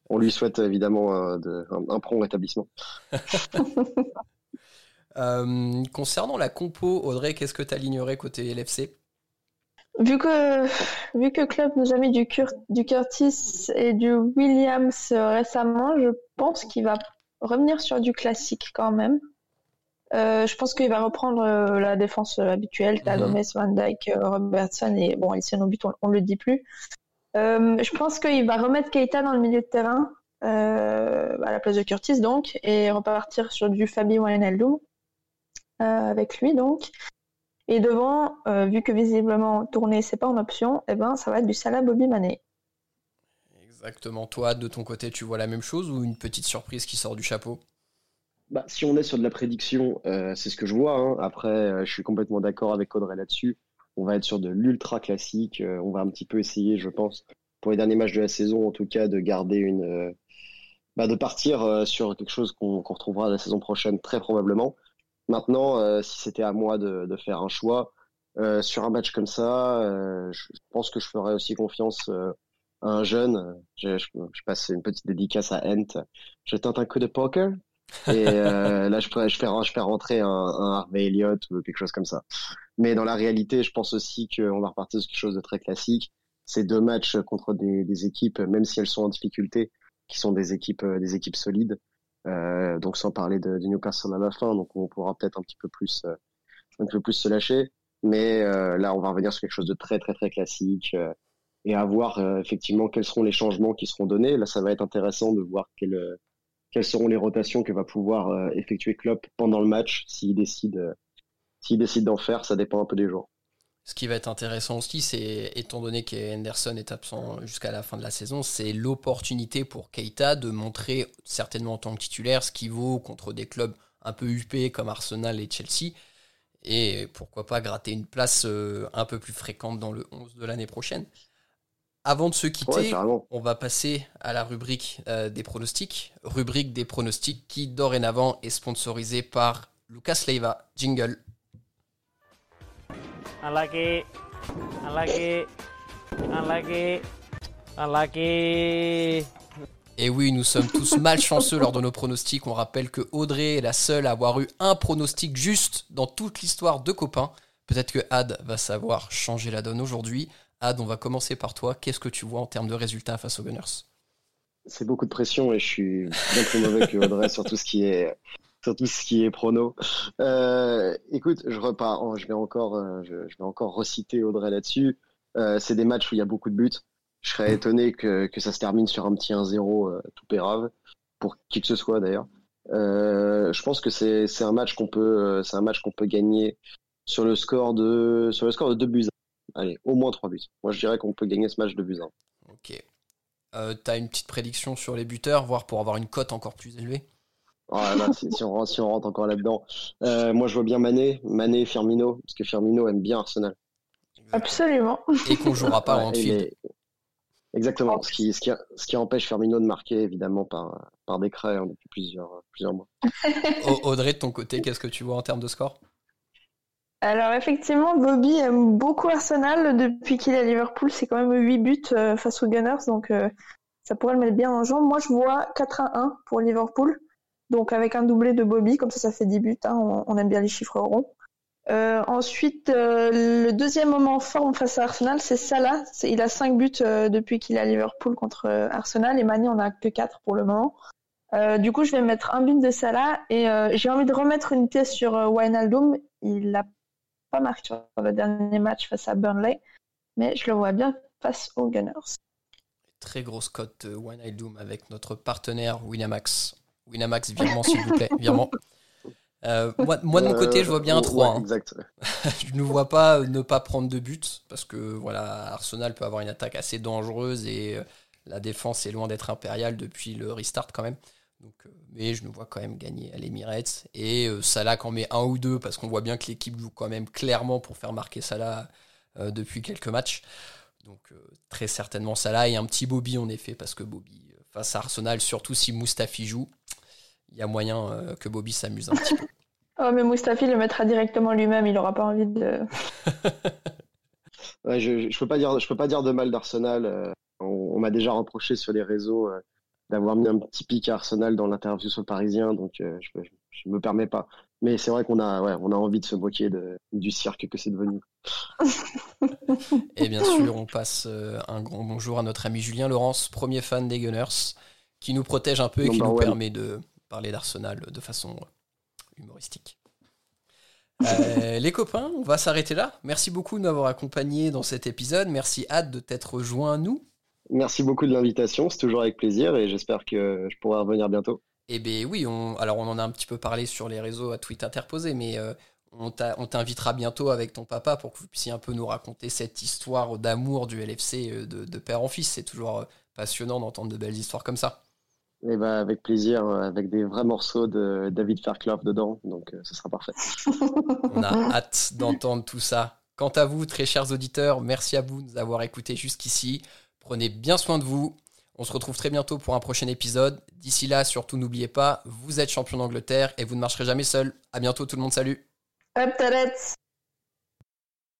Speaker 3: on lui souhaite évidemment un, un, prompt rétablissement.
Speaker 1: Euh, concernant la compo, Audrey, qu'est-ce que tu alignerais côté LFC
Speaker 2: Vu que, vu que Club nous a mis du, du Curtis et du Williams récemment, je pense qu'il va revenir sur du classique quand même. Euh, je pense qu'il va reprendre euh, la défense habituelle, mhm. Talomes, Van Dyke, euh, Robertson et bon, Alison Obit, on, ne le dit plus. je pense qu'il va remettre Keita dans le milieu de terrain à la place de Curtis donc et repartir sur du Fabi Wijnaldum avec lui donc. Et devant, euh, vu que visiblement tourner c'est pas en option, eh ben ça va être du Salah Bobby Mané.
Speaker 1: Exactement. Toi, de ton côté, tu vois la même chose ou une petite surprise qui sort du chapeau?
Speaker 3: Bah, si on est sur de la prédiction, euh, c'est ce que je vois. Hein. Après, euh, je suis complètement d'accord avec Audrey là-dessus. On va être sur de l'ultra classique. on va un petit peu essayer, je pense, pour les derniers matchs de la saison, en tout cas, de garder une, bah, de partir sur quelque chose qu'on retrouvera la saison prochaine très probablement. Maintenant, euh, si c'était à moi de, faire un choix euh, sur un match comme ça, euh, je pense que je ferais aussi confiance à un jeune. Je, je, je, passe une petite dédicace à Ent. Je tente un coup de poker. Et là, je, je, fais, je rentrer un, un Harvey Elliott ou quelque chose comme ça. Mais dans la réalité, je pense aussi qu'on va repartir sur quelque chose de très classique. Ces deux matchs contre des, des équipes, même si elles sont en difficulté, qui sont des équipes, des équipes solides. Euh, donc sans parler de, de, Newcastle à la fin, donc on pourra peut-être un petit peu plus, euh, un peu plus se lâcher. Mais euh, là, on va revenir sur quelque chose de très très très classique et à voir effectivement quels seront les changements qui seront donnés. Là, ça va être intéressant de voir quelles, quelles seront les rotations que va pouvoir effectuer Klopp pendant le match s'il décide, s'il décide d'en faire. Ça dépend un peu des jours.
Speaker 1: Ce qui va être intéressant aussi, c'est, étant donné qu'Henderson est absent jusqu'à la fin de la saison, c'est l'opportunité pour Keita de montrer, certainement en tant que titulaire, ce qu'il vaut contre des clubs un peu huppés comme Arsenal et Chelsea. Et pourquoi pas gratter une place euh, un peu plus fréquente dans le 11 de l'année prochaine. Avant de se quitter, on va passer à la rubrique euh, des pronostics. Rubrique des pronostics qui, dorénavant, est sponsorisée par Lucas Leiva. Jingle. Unlucky. Unlucky. Unlucky. Unlucky. Et oui, nous sommes tous malchanceux lors de nos pronostics. On rappelle que Audrey est la seule à avoir eu un pronostic juste dans toute l'histoire de copains. Peut-être que Ad va savoir changer la donne aujourd'hui. Ad, on va commencer par toi. Qu'est-ce que tu vois en termes de résultats face aux Gunners?
Speaker 3: C'est beaucoup de pression et je suis bien plus mauvais que Audrey sur tout ce qui est sur tout ce qui est prono. Euh, écoute, je repars, oh, je vais encore, euh, je, vais encore reciter Audrey là-dessus. Euh, c'est des matchs où il y a beaucoup de buts. Je serais mm. étonné que, que ça se termine sur un petit 1-0 euh, tout pérave pour qui que ce soit d'ailleurs. Je pense que c'est c'est un match qu'on peut c'est un match qu'on peut gagner sur le score de sur le score de 2 buts. Allez, au moins 3 buts. Moi, je dirais qu'on peut gagner ce match de buts.
Speaker 1: Ok. Euh, T'as une petite prédiction sur les buteurs, voire pour avoir une cote encore plus élevée?
Speaker 3: Oh si, on, rentre encore là-dedans. Euh, moi, je vois bien Mané, Mané et Firmino, parce que Firmino aime bien Arsenal.
Speaker 2: Absolument.
Speaker 1: Et qu'on jouera pas en Anfield.
Speaker 3: Exactement. Ce qui, ce, qui, ce qui empêche Firmino de marquer, évidemment, par, par décret hein, depuis plusieurs, plusieurs mois.
Speaker 1: Audrey, de ton côté, qu'est-ce que tu vois en termes de score?
Speaker 2: Alors effectivement, Bobby aime beaucoup Arsenal depuis qu'il est à Liverpool. C'est quand même 8 buts euh, face aux Gunners, donc euh, ça pourrait le mettre bien en jambe. Moi, je vois 4 à 1 pour Liverpool. Donc avec un doublé de Bobby, comme ça ça fait 10 buts, hein, on, aime bien les chiffres ronds. ensuite, le deuxième moment fort face à Arsenal, c'est Salah. Il a 5 buts depuis qu'il est à Liverpool contre Arsenal et Mani, on a que 4 pour le moment. du coup, je vais mettre un but de Salah et j'ai envie de remettre une pièce sur Wijnaldum. Il n'a pas marqué sur le dernier match face à Burnley, mais je le vois bien face aux Gunners.
Speaker 1: Très grosse cote Wijnaldum avec notre partenaire Winamax. Winamax, virement s'il vous plaît, virement. Euh, moi, moi, de mon côté, je vois bien un 3. Hein.
Speaker 3: exact.
Speaker 1: je ne vois pas ne pas prendre de but parce que voilà, Arsenal peut avoir une attaque assez dangereuse et euh, la défense est loin d'être impériale depuis le restart quand même. Donc, euh, mais je nous vois quand même gagner à l'Emirates et Salah qu'en met un ou deux parce qu'on voit bien que l'équipe joue quand même clairement pour faire marquer Salah depuis quelques matchs. Donc très certainement Salah et un petit Bobby en effet parce que Bobby face à Arsenal, surtout si Mustafi joue, il y a moyen euh, que Bobby s'amuse un petit peu.
Speaker 2: Oh, mais Mustafi le mettra directement lui-même, il n'aura pas envie de.
Speaker 3: je ne peux, pas dire, je peux pas dire de mal d'Arsenal. Euh, on, m'a déjà reproché sur les réseaux euh, d'avoir mis un petit pic à Arsenal dans l'interview sur le Parisien, donc je ne me permets pas. Mais c'est vrai qu'on a, ouais, on a envie de se moquer de, du cirque que c'est devenu.
Speaker 1: Et bien sûr, on passe un grand bonjour à notre ami Julien Laurence, premier fan des Gunners, qui nous protège un peu et qui nous permet de, parler d'Arsenal de façon humoristique. Euh, les copains, on va s'arrêter là. Merci beaucoup de m'avoir accompagné dans cet épisode. Merci Ad de t'être rejoint à nous.
Speaker 3: Merci beaucoup de l'invitation, c'est toujours avec plaisir et j'espère que je pourrai revenir bientôt.
Speaker 1: Eh bien oui, on, alors on en a un petit peu parlé sur les réseaux à tweet interposé, mais euh, on t'invitera bientôt avec ton papa pour que vous puissiez un peu nous raconter cette histoire d'amour du LFC euh, de, de père en fils. C'est toujours passionnant d'entendre de belles histoires comme ça.
Speaker 3: Eh ben, avec plaisir, euh, avec des vrais morceaux de David Fairclough dedans, donc euh, ce sera parfait.
Speaker 1: On a hâte d'entendre tout ça. Quant à vous, très chers auditeurs, merci à vous de nous avoir écoutés jusqu'ici. Prenez bien soin de vous. On se retrouve très bientôt pour un prochain épisode. D'ici là, surtout n'oubliez pas, vous êtes champion d'Angleterre et vous ne marcherez jamais seul. À bientôt tout le monde, salut.
Speaker 2: Up